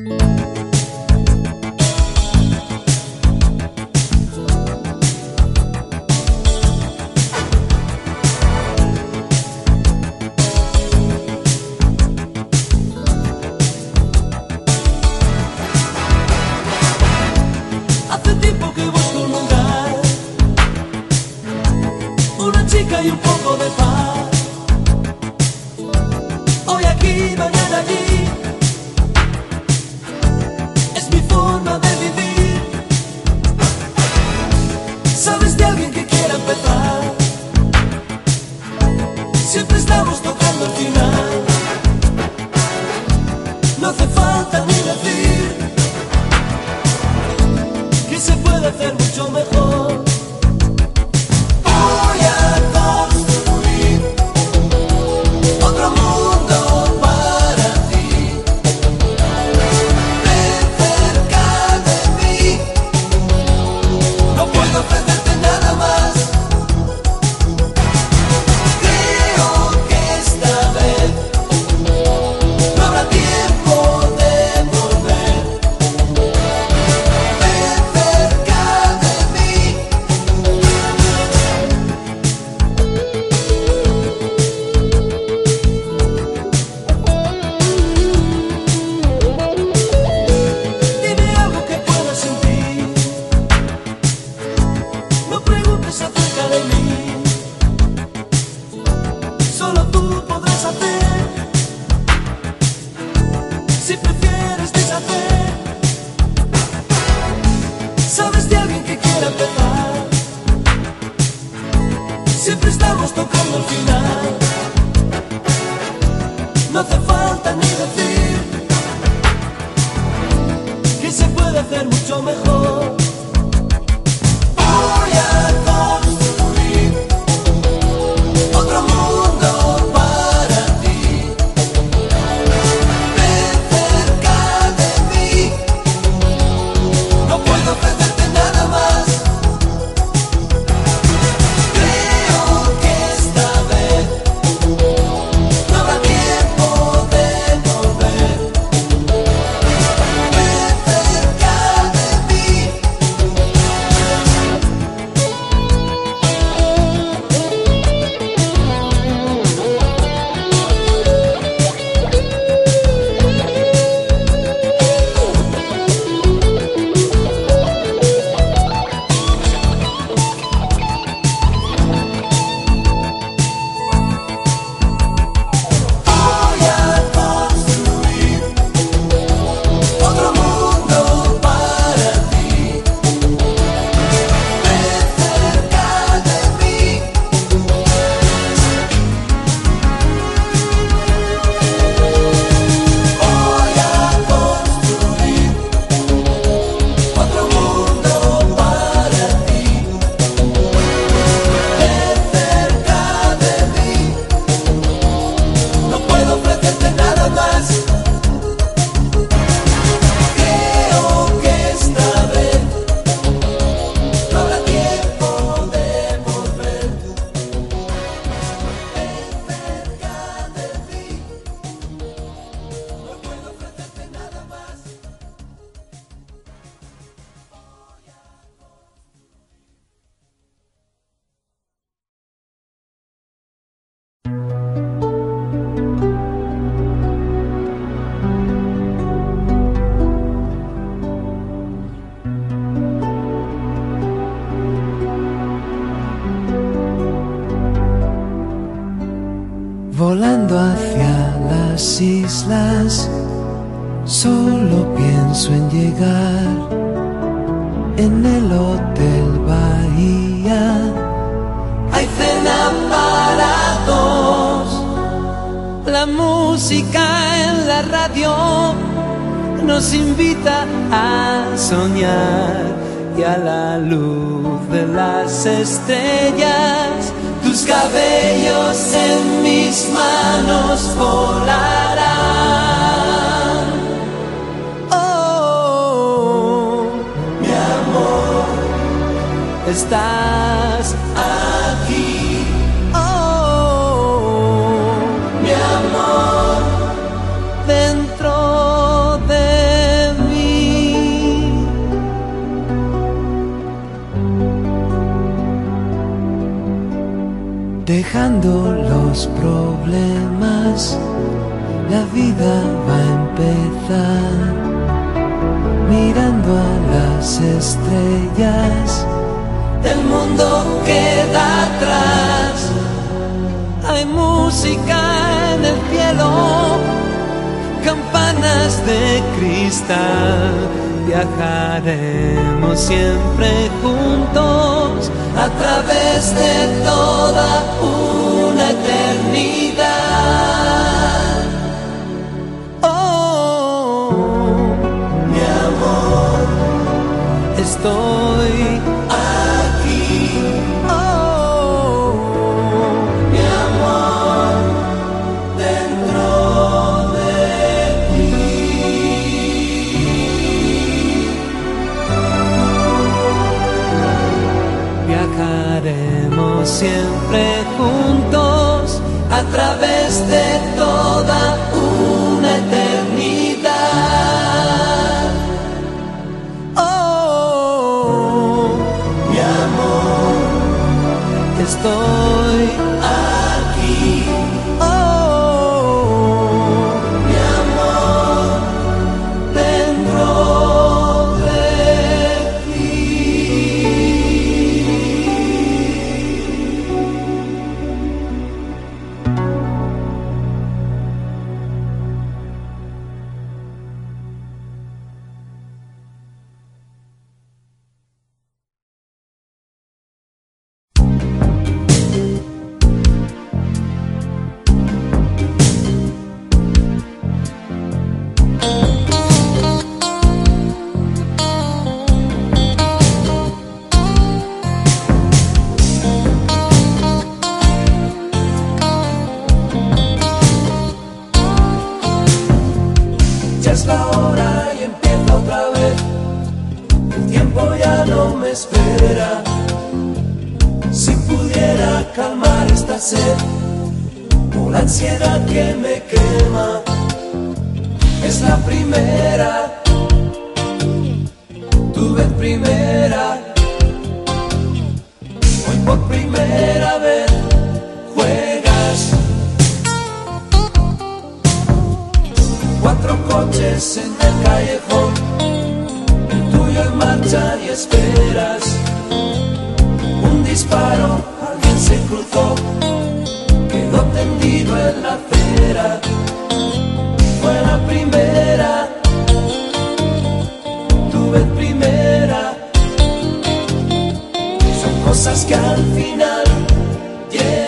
Música música en la radio nos invita a soñar y a la luz de las estrellas tus cabellos en mis manos volarán. Oh, oh. mi amor, estás aquí. Dejando los problemas, la vida va a empezar, mirando a las estrellas, el mundo queda atrás, hay música en el cielo, campanas de cristal, viajaremos siempre juntos a través de toda una eternidad. Oh, mi amor, estoy siempre juntos a través de espera. Si pudiera calmar esta sed o la ansiedad que me quema, es la primera. Tu vez primera. Hoy por primera vez juegas. Cuatro coches en el callejón, el tuyo en marcha y esperas. Al final llegan.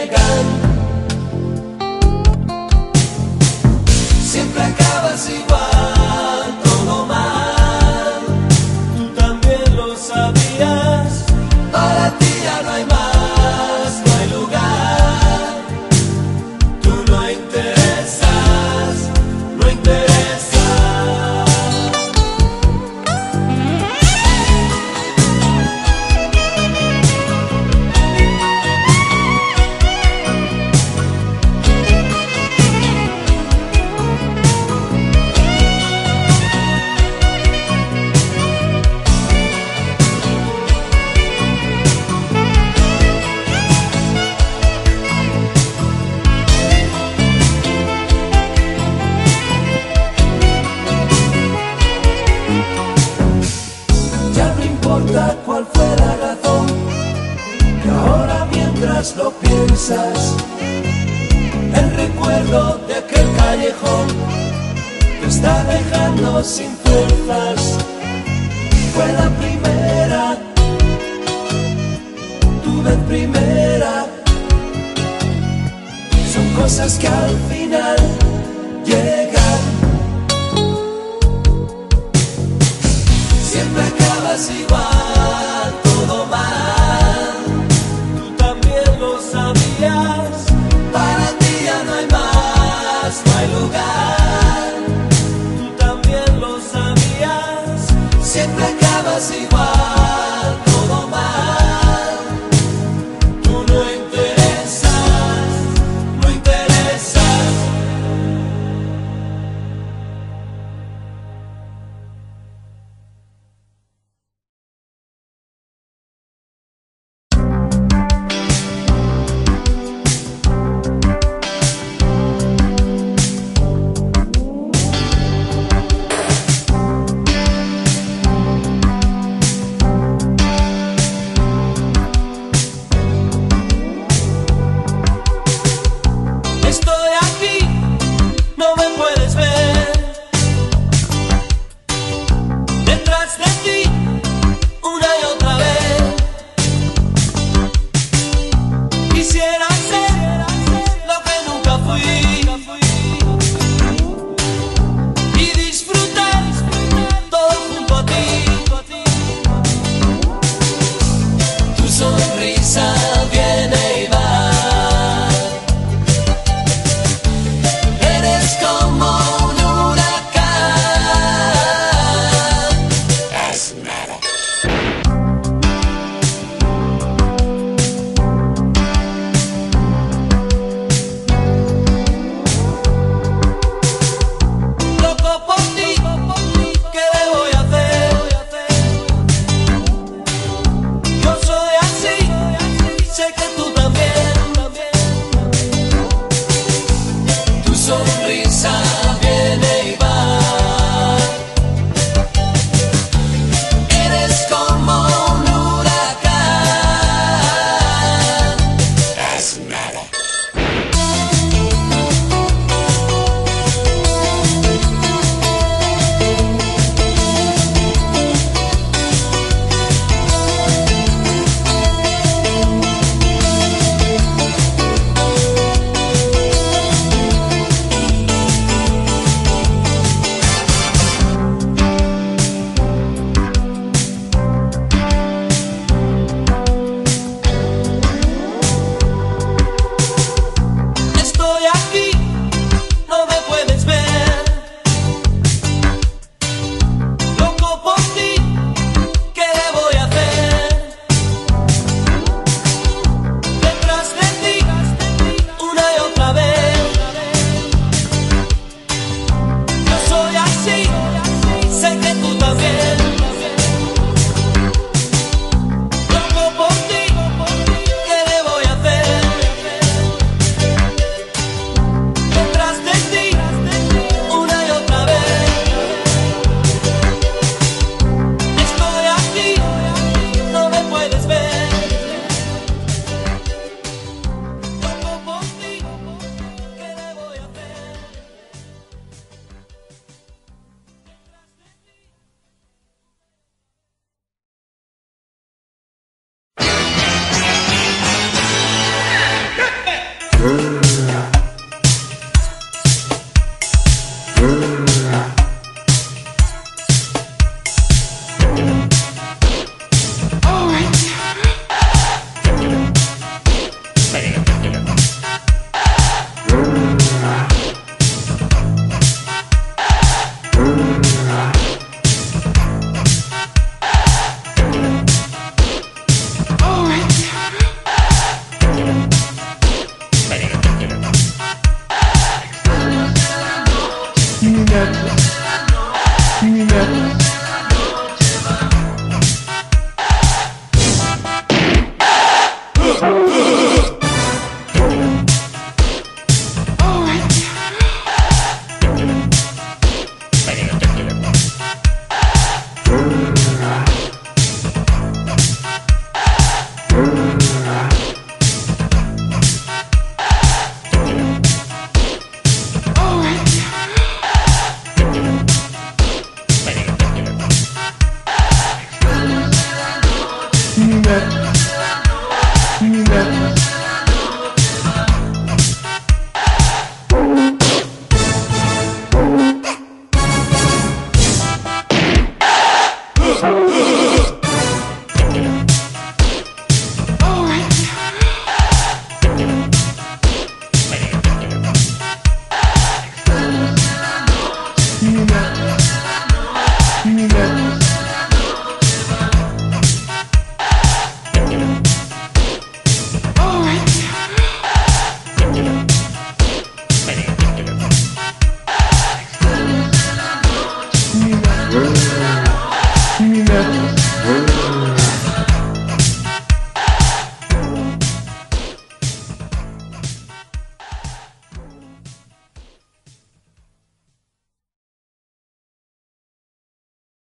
Fue la razón, que ahora mientras lo piensas, el recuerdo de aquel callejón te está dejando sin fuerzas. Fue la primera, tu vez primera. Son cosas que al final llegan. Acabas igual, todo mal. Yeah.